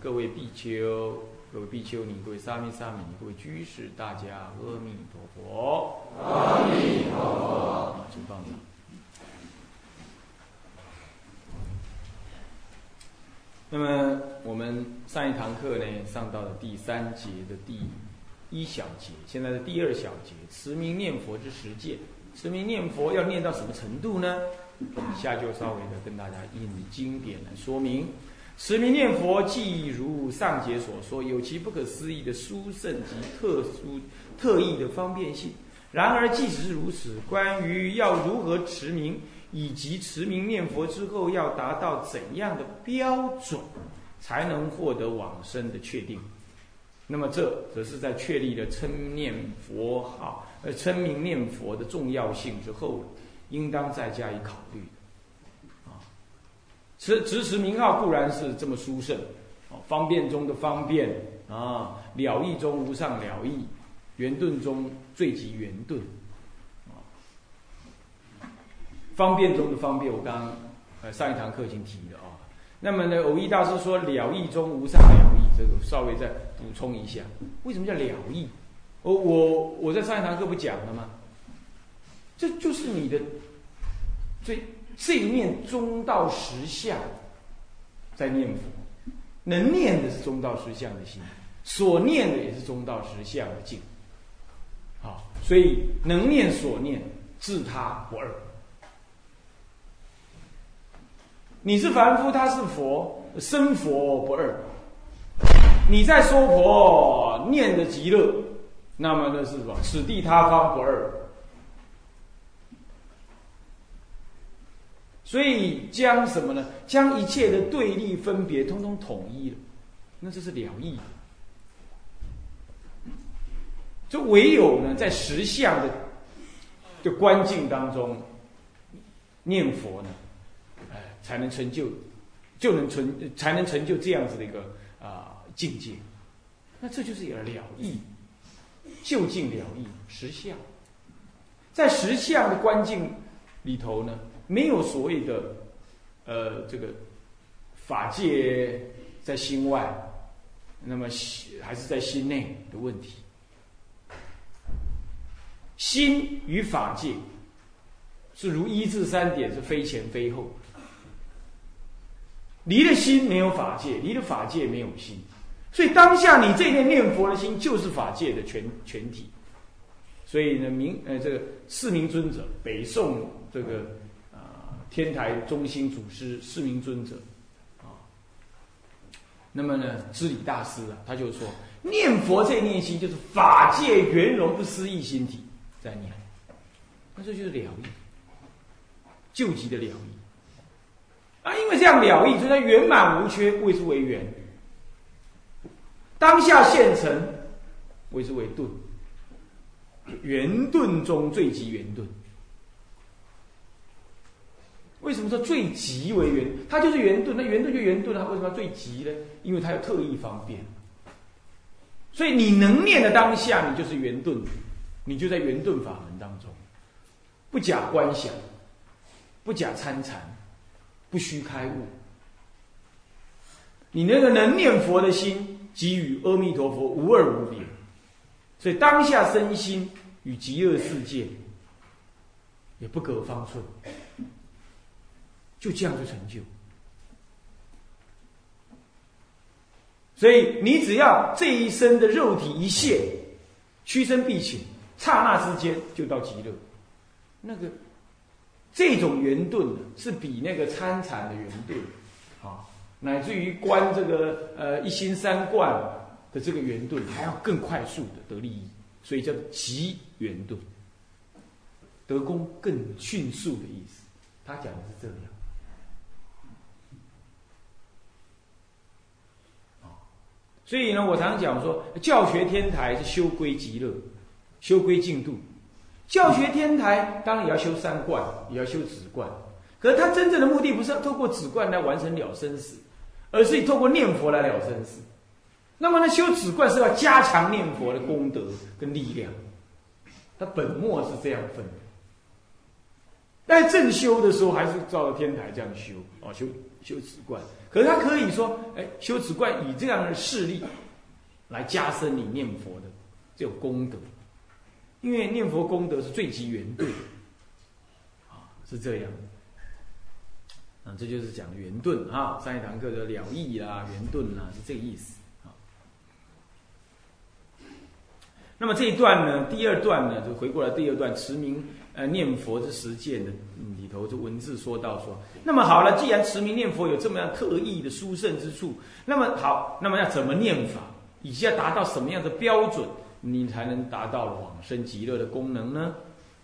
各位比丘、各位比丘尼、各位沙弥、沙弥尼、各位居士，大家阿弥陀佛！阿弥陀佛！请放掌。那么我们上一堂课呢，上到了第三节的第一小节，现在是第二小节，持名念佛之实践。持名念佛要念到什么程度呢？以下就稍微的跟大家引经典来说明。持名念佛，即如上节所说，有其不可思议的殊胜及特殊特异的方便性。然而，即使是如此，关于要如何持名，以及持名念佛之后要达到怎样的标准，才能获得往生的确定，那么这则是在确立了称念佛号、呃称名念佛的重要性之后，应当再加以考虑。持持持名号固然是这么殊胜，方便中的方便啊，了义中无上了义，圆顿中最极圆顿。方便中的方便，我刚刚呃上一堂课已经提了啊。那么呢，偶益大师说了义中无上了义，这个稍微再补充一下，为什么叫了义？我我我在上一堂课不讲了吗？这就是你的最这一念中道实相在念佛，能念的是中道实相的心，所念的也是中道实相的境。好，所以能念所念，自他不二。你是凡夫，他是佛，生佛不二。你在说佛，念的极乐，那么那是什么？此地他方不二。所以将什么呢？将一切的对立分别，通通统一了，那这是了义。就唯有呢，在实相的的观境当中念佛呢。哎才能成就，就能成，才能成就这样子的一个啊境界。那这就是了义，就近了义实相。在实相的观境里头呢，没有所谓的呃这个法界在心外，那么还是在心内的问题。心与法界是如一至三点，是非前非后。离了心没有法界，离了法界没有心，所以当下你这念念佛的心就是法界的全全体。所以呢，明呃这个四明尊者，北宋这个天台中心祖师四明尊者啊，那么呢知礼大师啊，他就说念佛这念心就是法界圆融不思议心体在念，那这就是了义，救急的了义。啊，因为这样了义，所以它圆满无缺，谓之为圆。当下现成，谓之为顿。圆顿中最极圆顿。为什么说最极为圆？它就是圆顿，那圆顿就圆顿，它为什么要最极呢？因为它有特异方便。所以你能念的当下，你就是圆顿，你就在圆顿法门当中，不假观想，不假参禅。不虚开悟，你那个能念佛的心，即与阿弥陀佛无二无别，所以当下身心与极乐世界也不隔方寸，就这样就成就。所以你只要这一生的肉体一现，屈身必请，刹那之间就到极乐，那个。这种圆顿是比那个参禅的圆顿，啊，乃至于观这个呃一心三观的这个圆顿还要更快速的得利益，所以叫极圆顿，得功更迅速的意思。他讲的是这样。所以呢，我常常讲说，教学天台是修归极乐，修归净土。教学天台当然也要修三观，也要修止观。可是他真正的目的不是要透过止观来完成了生死，而是透过念佛来了生死。那么呢，修止观是要加强念佛的功德跟力量。他本末是这样分的。但正修的时候，还是照着天台这样修啊，修修止观。可是他可以说，哎，修止观以这样的势力来加深你念佛的这种功德，因为念佛功德是最极圆顿，啊，是这样。啊，这就是讲圆顿啊，上一堂课的了义啦、圆顿啦，是这个意思。那么这一段呢，第二段呢，就回过来第二段持名呃念佛之实践的里头，这文字说到说，那么好了，既然持名念佛有这么样特异的殊胜之处，那么好，那么要怎么念法，以及要达到什么样的标准，你才能达到往生极乐的功能呢？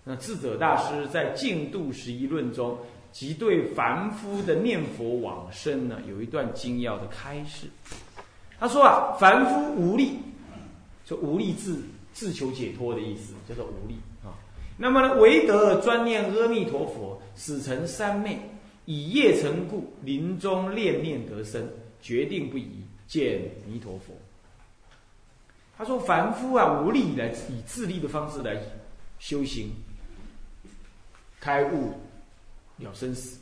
那智者大师在《净度十一论》中，即对凡夫的念佛往生呢，有一段精要的开示。他说啊，凡夫无力，就无力自。自求解脱的意思叫做无力。那么呢，唯得专念阿弥陀佛，死成三昧，以业成故，临终念念得生，决定不移，见弥陀佛。他说：凡夫啊，无力来以自力的方式来修行，开悟了生死，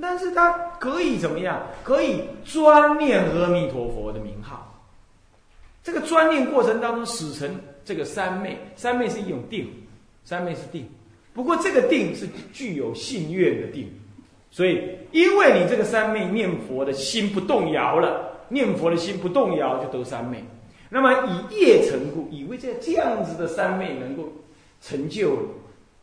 但是他可以怎么样？可以专念阿弥陀佛的名号。这个专念过程当中，死成。这个三昧，三昧是一种定，三昧是定。不过这个定是具有信愿的定，所以因为你这个三昧念佛的心不动摇了，念佛的心不动摇就得三昧。那么以业成故，以为这这样子的三昧能够成就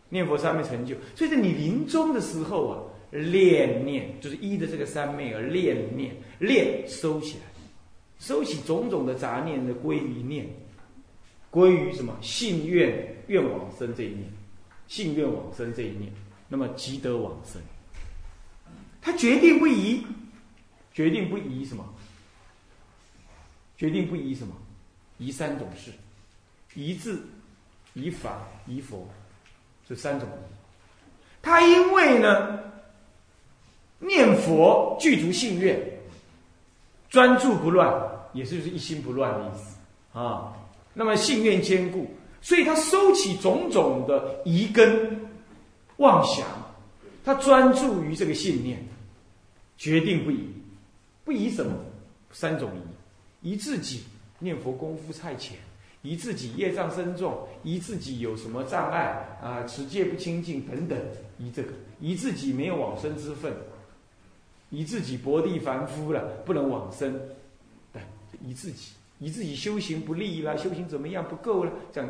念佛三昧成就，所以在你临终的时候啊，练念就是依的这个三昧而练念，练收起来，收起种种的杂念的归于念。归于什么信愿愿往生这一念，信愿往生这一念，那么即得往生。他决定不移，决定不移什么？决定不移什么？移三种事：移智、移法、移佛，这三种。他因为呢，念佛具足信愿，专注不乱，也就是一心不乱的意思啊。那么信愿坚固，所以他收起种种的疑根妄想，他专注于这个信念，决定不移，不移什么？三种疑：疑自己念佛功夫太浅，疑自己业障深重，疑自己有什么障碍啊，持戒不清净等等，疑这个，疑自己没有往生之分，疑自己薄地凡夫了，不能往生，对，疑自己。以自己修行不利啦，修行怎么样不够了？这样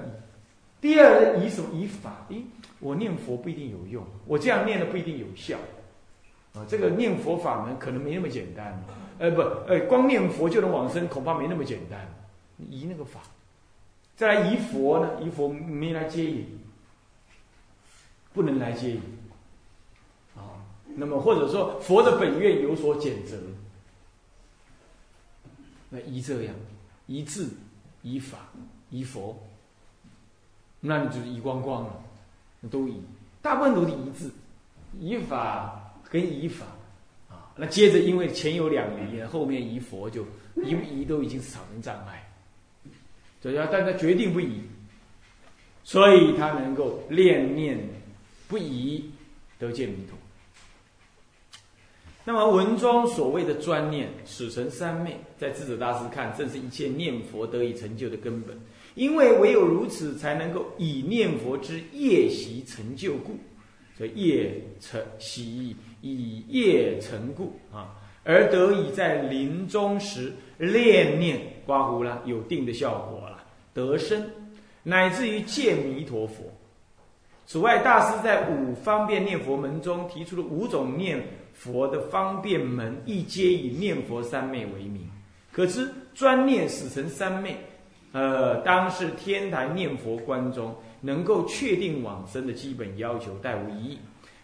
第二以什么以法？诶，我念佛不一定有用，我这样念的不一定有效啊。这个念佛法门可能没那么简单，呃不，呃光念佛就能往生，恐怕没那么简单。移那个法，再来移佛呢？移佛没来接引，不能来接引啊。那么或者说佛的本愿有所减责，那移这样。一字一法一佛，那你就是一光光了，都一，大部分都是一字，一法跟一法。啊，那接着因为前有两仪，后面一佛就一不一都已经是产生障碍，所以要但他决定不移，所以他能够念念不移得见弥陀。那么文中所谓的专念，死成三昧，在智者大师看，正是一切念佛得以成就的根本。因为唯有如此，才能够以念佛之业习成就故，所以业成习以业成故啊，而得以在临终时念念刮胡了，有定的效果了，得生，乃至于见弥陀佛。此外，大师在五方便念佛门中提出了五种念。佛的方便门亦皆以念佛三昧为名，可知专念死神三昧，呃，当是天台念佛观中能够确定往生的基本要求，殆无疑义。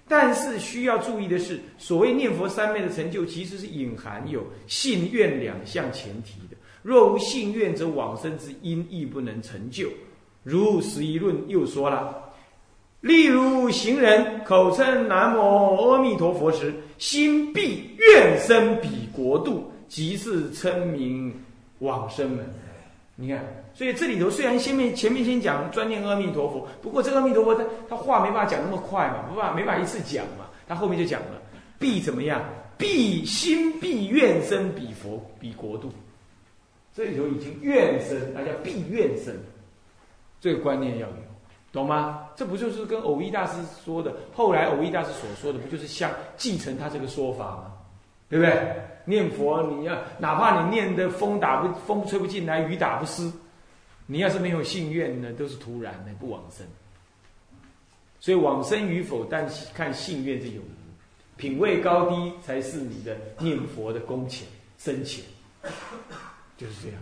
但是需要注意的是，所谓念佛三昧的成就，其实是隐含有信愿两项前提的。若无信愿，则往生之因亦不能成就。如十一论又说了。例如行人口称南无阿弥陀佛时，心必愿生彼国度，即是称名往生门。你看，所以这里头虽然先面前面先讲专念阿弥陀佛，不过这个阿弥陀佛他他话没办法讲那么快嘛，不法，没法一次讲嘛，他后面就讲了，必怎么样？必心必愿生彼佛彼国度。这里头已经愿生，大家必愿生，这个观念要有。懂吗？这不就是跟偶一大师说的？后来偶一大师所说的，不就是像继承他这个说法吗？对不对？念佛，你要哪怕你念的风打不风吹不进来，雨打不湿，你要是没有信愿呢，都是徒然的，不往生。所以往生与否，但看信愿这有无，品位高低才是你的念佛的功浅深浅，就是这样。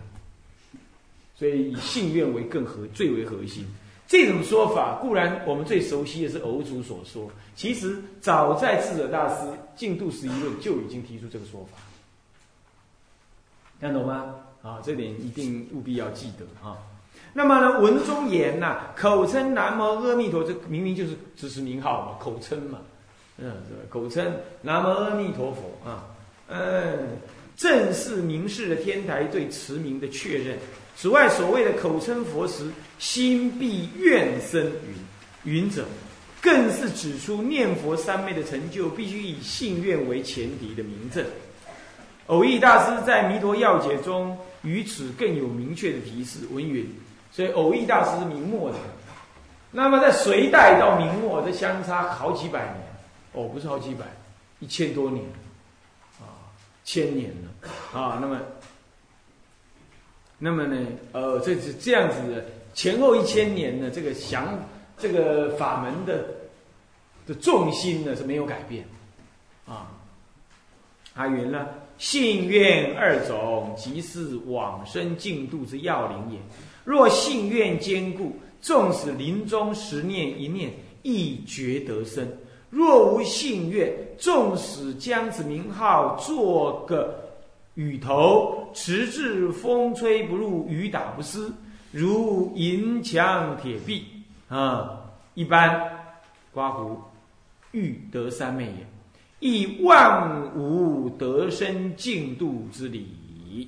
所以以信愿为更合，最为核心。这种说法固然我们最熟悉的是偶主所说，其实早在智者大师《净度十一论》就已经提出这个说法，看懂吗？啊，这点一定务必要记得啊。那么呢，文中言呐，口称南无阿弥陀，这明明就是只是名号嘛，口称嘛，嗯，是吧？口称南无阿弥陀佛啊，嗯，正是明示了天台对慈名的确认。此外，所谓的口称佛时，心必愿生云云者，更是指出念佛三昧的成就必须以信愿为前提的明证。偶益大师在《弥陀要解》中于此更有明确的提示，文云。所以，偶益大师是明末的，那么在隋代到明末，这相差好几百年，哦，不是好几百，一千多年，啊，千年了，啊，那么。那么呢，呃，这是这样子的，前后一千年的这个想这个法门的的重心呢是没有改变，啊，阿云呢，信愿二种即是往生净土之要领也。若信愿坚固，纵使临终十念一念，亦觉得生；若无信愿，纵使将子名号做个雨头，持至风吹不入，雨打不湿，如银墙铁壁啊、一般刮胡，欲得三昧也，亦万无得生净度之理。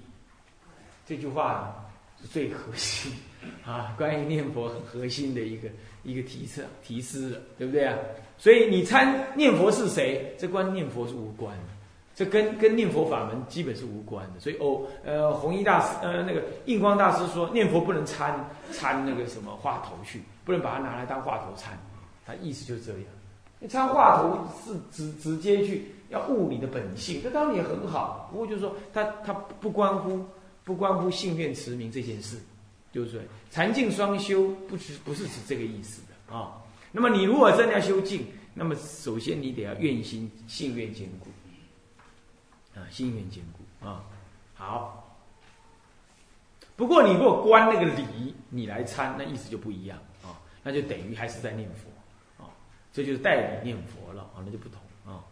这句话是最核心啊，关于念佛很核心的一个一个提示提示，对不对啊？所以你参念佛是谁，这关念佛是无关的。这跟跟念佛法门基本是无关的，所以哦，呃，弘一大师，呃，那个印光大师说念佛不能参参那个什么话头去，不能把它拿来当话头参，他意思就是这样。你参话头是直直接去要悟你的本性，这当然也很好，不过就是说，他他不关乎不关乎信愿持名这件事，对不对？禅净双修不是不是指这个意思的啊。那么你如果真的要修静，那么首先你得要愿心信愿坚固。啊，心愿坚固啊。好，不过你如果观那个理，你来参，那意思就不一样啊，那就等于还是在念佛啊，这就是代理念佛了啊，那就不同啊。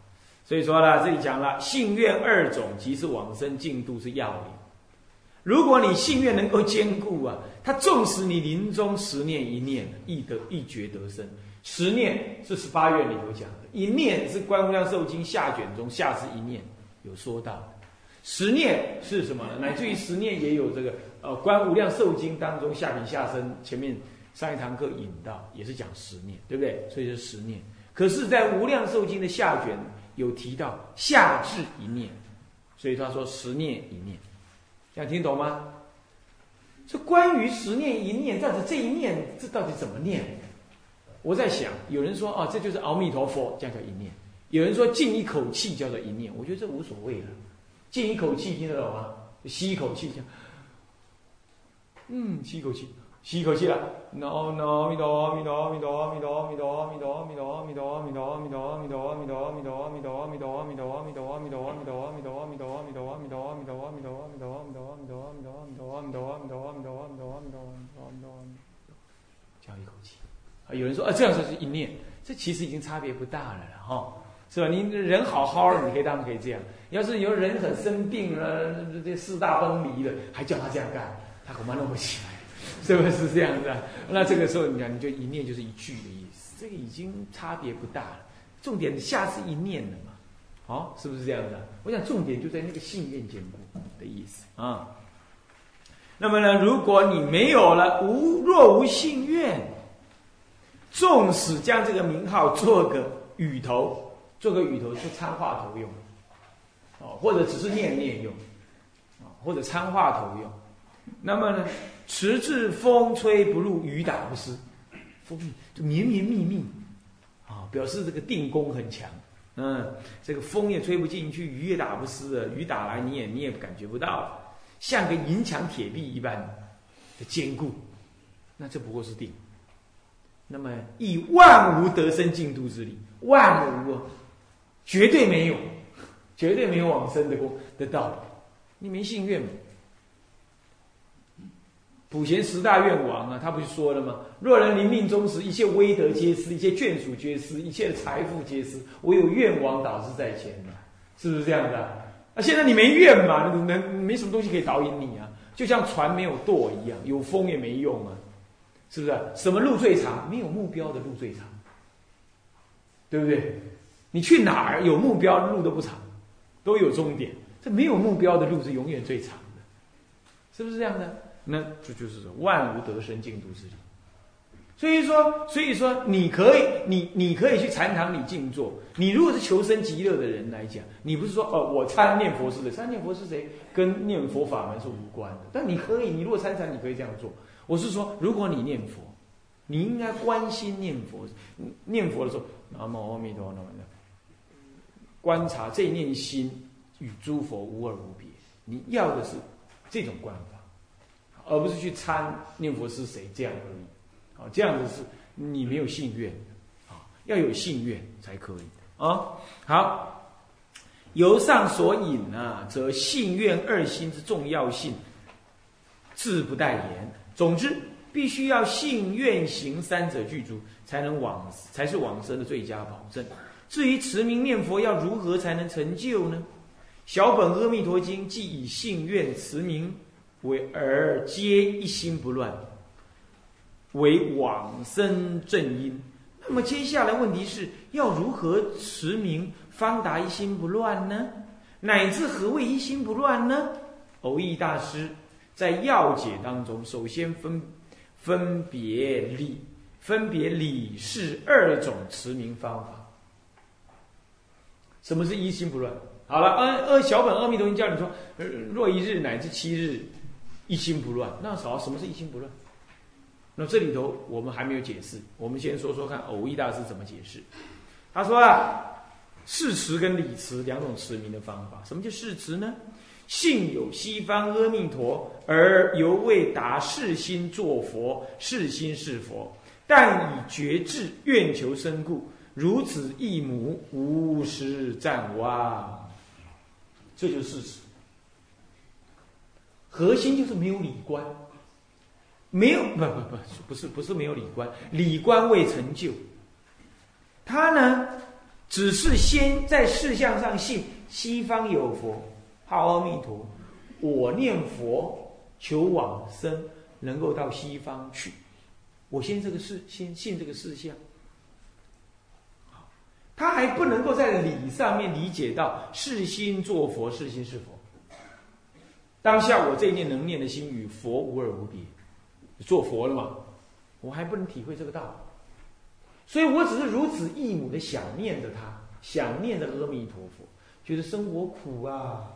所以说呢，这里讲了信愿二种，即是往生净度是要领。如果你信愿能够兼顾啊，他纵使你临终十念一念，一得一觉得生。十念是十八愿里头讲的，一念是《观无量寿经》下卷中下是一念，有说到的十念是什么？乃至于十念也有这个呃《观无量寿经》当中下品下生前面上一堂课引到，也是讲十念，对不对？所以是十念。可是，在《无量寿经》的下卷有提到下至一念，所以他说十念一念，想听懂吗？这关于十念一念，到底这一念这到底怎么念？我在想，有人说啊，这就是阿弥陀佛，这样叫一念。有人说进一口气叫做一念我觉得这无所谓了进一口气听得懂吗吸一口气一嗯吸一口气吸一口气了有人说啊这样才是一念这其实已经差别不大了然后是吧？你人好好的，你可以当然可以这样。要是有人很生病了，这四大崩离了，还叫他这样干，他恐怕弄不起来，是不是这样子？那这个时候，你看，你就一念就是一句的意思，这个已经差别不大了。重点下是一念的嘛，好，是不是这样的？我想重点就在那个信愿坚固的意思啊。那么呢，如果你没有了无若无信愿，纵使将这个名号做个语头，做个语头是参话头用。哦，或者只是念念用，啊，或者参话头用。那么呢，迟至风吹不入，雨打不湿，风就绵绵密密，啊，表示这个定功很强。嗯，这个风也吹不进去，雨也打不湿的，雨打来你也你也感觉不到，像个银墙铁壁一般的坚固。那这不过是定。那么以万无得生净土之理，万无绝对没有，绝对没有往生的功的道理。你没信愿吗？普贤十大愿王啊，他不是说了吗？若人临命终时，一切威德皆失，一切眷属皆失，一切的财富皆失，唯有愿王导师在前，是不是这样的？啊，现在你没愿嘛，能没什么东西可以导引你啊？就像船没有舵一样，有风也没用啊，是不是？什么路最长？没有目标的路最长，对不对？你去哪儿有目标，路都不长，都有终点。这没有目标的路是永远最长的，是不是这样的？那这就是万无得生净土之理。所以说，所以说你可以，你你可以去禅堂里静坐。你如果是求生极乐的人来讲，你不是说哦，我参念佛是的，参念佛是谁？跟念佛法门是无关的。但你可以，你如果参禅，你可以这样做。我是说，如果你念佛，你应该关心念佛，念佛的时候，阿弥陀佛，观察这念心与诸佛无二无别。你要的是这种观法。而不是去参念佛是谁这样而已，啊，这样子是你没有信愿，啊，要有信愿才可以啊。好，由上所引啊，则信愿二心之重要性，自不待言。总之，必须要信愿行三者具足，才能往才是往生的最佳保证。至于持名念佛要如何才能成就呢？小本阿弥陀经既以信愿持名。为而皆一心不乱，为往生正因。那么接下来问题是要如何持名方达一心不乱呢？乃至何谓一心不乱呢？偶益大师在要解当中，首先分分别理，分别理是二种持名方法。什么是一心不乱？好了，阿阿小本阿弥陀经教你说，若一日乃至七日。一心不乱，那好，什么是一心不乱？那这里头我们还没有解释，我们先说说看，偶益大师怎么解释。他说啊，誓词跟理词两种持名的方法。什么叫誓词呢？信有西方阿弥陀，而犹未达誓心作佛，誓心是佛，但以觉智愿求生故，如此一母无师暂忘，这就是事实。核心就是没有理观，没有不不不不是不是没有理观，理观未成就。他呢，只是先在事相上信西方有佛，号阿弥陀，我念佛求往生，能够到西方去。我先这个事，先信这个事相。他还不能够在理上面理解到是心做佛，是心是佛。当下我这一念能念的心与佛无二无别，做佛了嘛？我还不能体会这个道理，所以我只是如此一母的想念着他，想念着阿弥陀佛，觉得生活苦啊，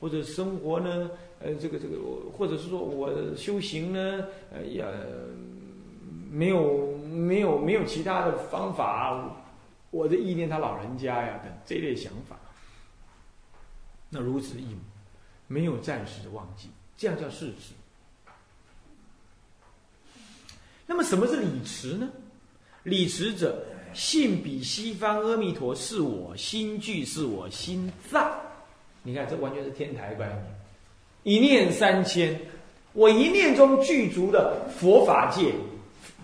或者生活呢，呃，这个这个，或者是说我修行呢，呃，呀，没有没有没有其他的方法，我的意念他老人家呀等这类想法，那如此一。没有暂时的忘记，这样叫事实。那么什么是理持呢？理持者，信比西方阿弥陀是我心具，是我心脏。你看，这完全是天台观念。一念三千，我一念中具足的佛法界、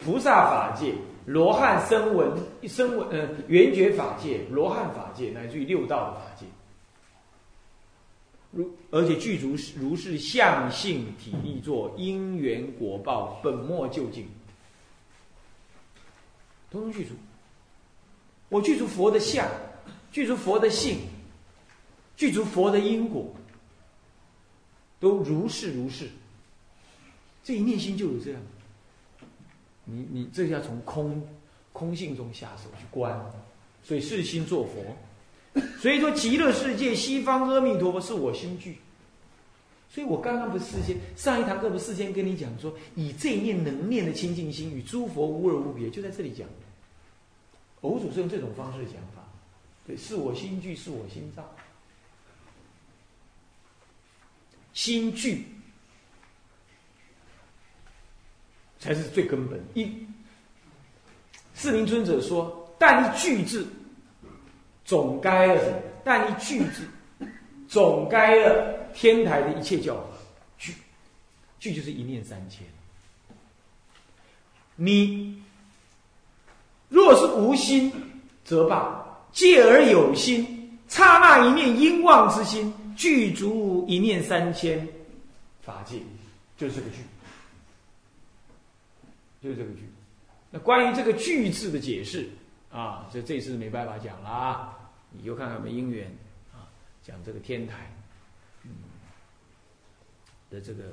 菩萨法界、罗汉声闻、声闻呃圆觉法界、罗汉法界，乃至于六道的法界。如而且具足如是相性体力作因缘果报本末究竟，通通具足。我具足佛的相，具足佛的性，具足佛的因果，都如是如是。这一念心就有这样。你你这要从空空性中下手去观，所以是心做佛。所以说，极乐世界西方阿弥陀佛是我心具。所以我刚刚不是事先上一堂课不是事先跟你讲说，以这一念能念的清净心与诸佛无二无别，就在这里讲。偶主是用这种方式讲法，对，是我心具，是我心造，心具才是最根本。一四明尊者说：“但一具字，总该了？但一具字，总该了。”天台的一切教法，具，具就是一念三千。你若是无心，则罢；戒而有心，刹那一念因妄之心，具足一念三千法界，就是这个句，就这个句。那关于这个“句”字的解释啊，这这次没办法讲了，你就看看我们因缘啊，讲这个天台。的这个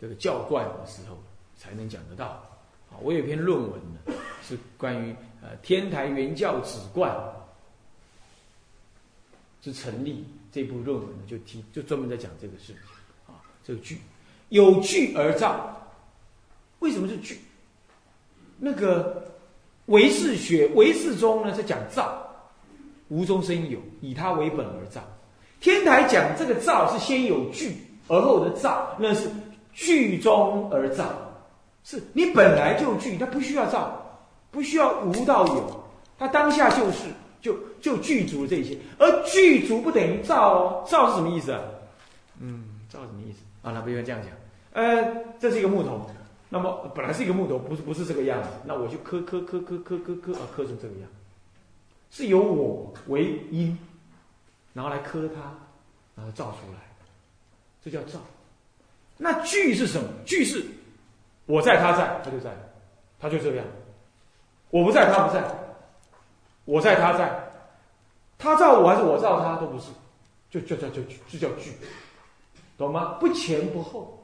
这个教观的时候，才能讲得到。啊，我有一篇论文呢，是关于呃天台原教旨观之成立这部论文呢，就提就专门在讲这个事情。啊，这个句有句而造，为什么是句？那个唯识学唯识中呢，是讲造，无中生有，以它为本而造。天台讲这个造是先有具。而后的造，那是具中而造，是你本来就具，它不需要造，不需要无到有，它当下就是，就就具足这些。而具足不等于造哦，造是什么意思啊？嗯，造什么意思？啊，那不用这样讲。呃，这是一个木头，那么本来是一个木头，不是不是这个样子，那我就磕磕磕磕磕磕磕啊，磕成这个样，是由我为因，然后来磕它，然后造出来。这叫造，那具是什么？具是我在，他在，他就在，他就这样。我不在，他不在；我在，他在。他造我还是我造他，都不是，就叫叫叫就叫具，懂吗？不前不后，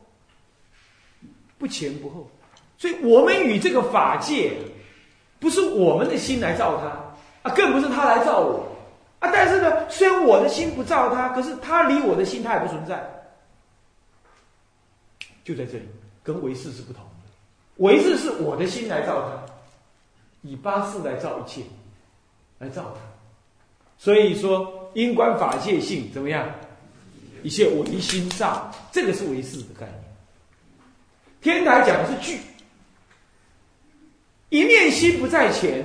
不前不后。所以我们与这个法界，不是我们的心来造他啊，更不是他来造我啊。但是呢，虽然我的心不造他，可是他离我的心，他也不存在。就在这里，跟唯识是不同的。唯识是我的心来造它，以八识来造一切，来造它。所以说，因观法界性怎么样？一切唯心造，这个是唯识的概念。天台讲的是聚，一念心不在前，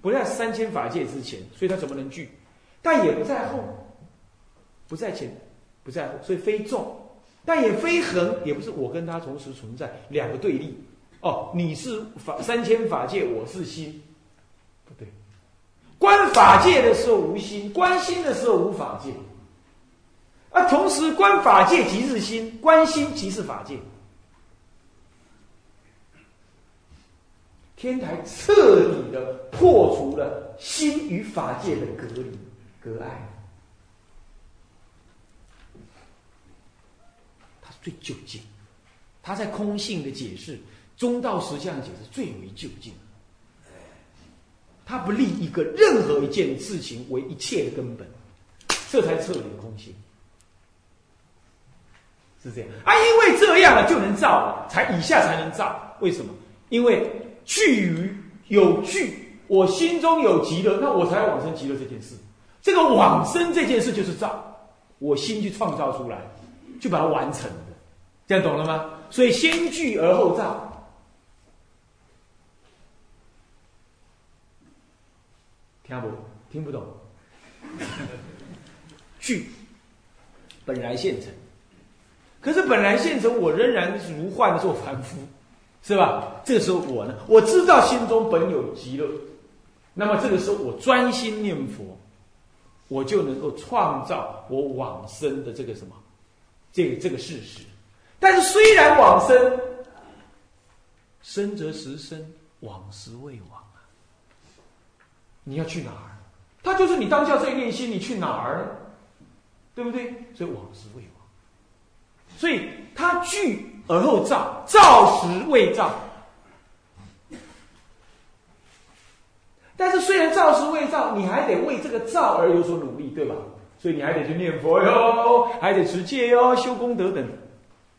不在三千法界之前，所以它怎么能聚？但也不在后，不在前，不在后，所以非众。但也非恒，也不是我跟他同时存在两个对立。哦，你是法三千法界，我是心，不对。观法界的时候无心，观心的时候无法界。啊，同时观法界即是心，观心即是法界。天台彻底的破除了心与法界的隔离、隔碍它。最究竟，他在空性的解释、中道实相解释最为究竟。他不立一个任何一件事情为一切的根本，这才彻底的空性，是这样。啊，因为这样了就能造了，才以下才能造。为什么？因为具于有具，我心中有极乐，那我才往生极乐这件事。这个往生这件事就是造，我心去创造出来，就把它完成。这样懂了吗？所以先具而后造，听不？听不懂？具本来现成，可是本来现成，我仍然如幻做凡夫，是吧？这个时候我呢，我知道心中本有极乐，那么这个时候我专心念佛，我就能够创造我往生的这个什么，这个这个事实。但是虽然往生，生则时生，往时未往啊！你要去哪儿？他就是你当下这一念心，你去哪儿？对不对？所以往时未往，所以他具而后造，造时未造。但是虽然造时未造，你还得为这个造而有所努力，对吧？所以你还得去念佛哟，还得持戒哟，修功德等，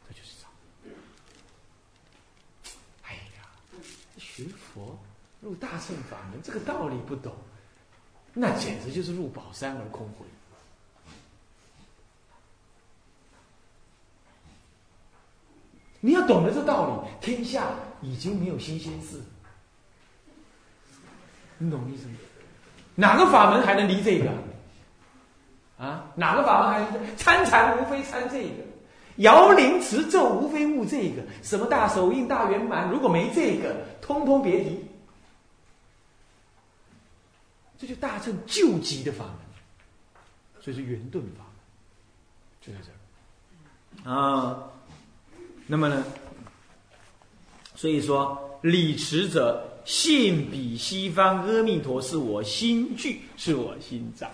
这就是造。哎呀，学佛入大乘法门，这个道理不懂，那简直就是入宝山而空回。你要懂得这道理，天下已经没有新鲜事。你懂意思吗？哪个法门还能离这个？啊，哪个法门还能参禅？无非参这个，摇铃持咒无非悟这个。什么大手印、大圆满，如果没这个，通通别提。这就大乘救急的法门，所以是圆顿法门，就在这儿啊。那么呢？所以说，理持者信彼西方阿弥陀是我心具，是我心藏。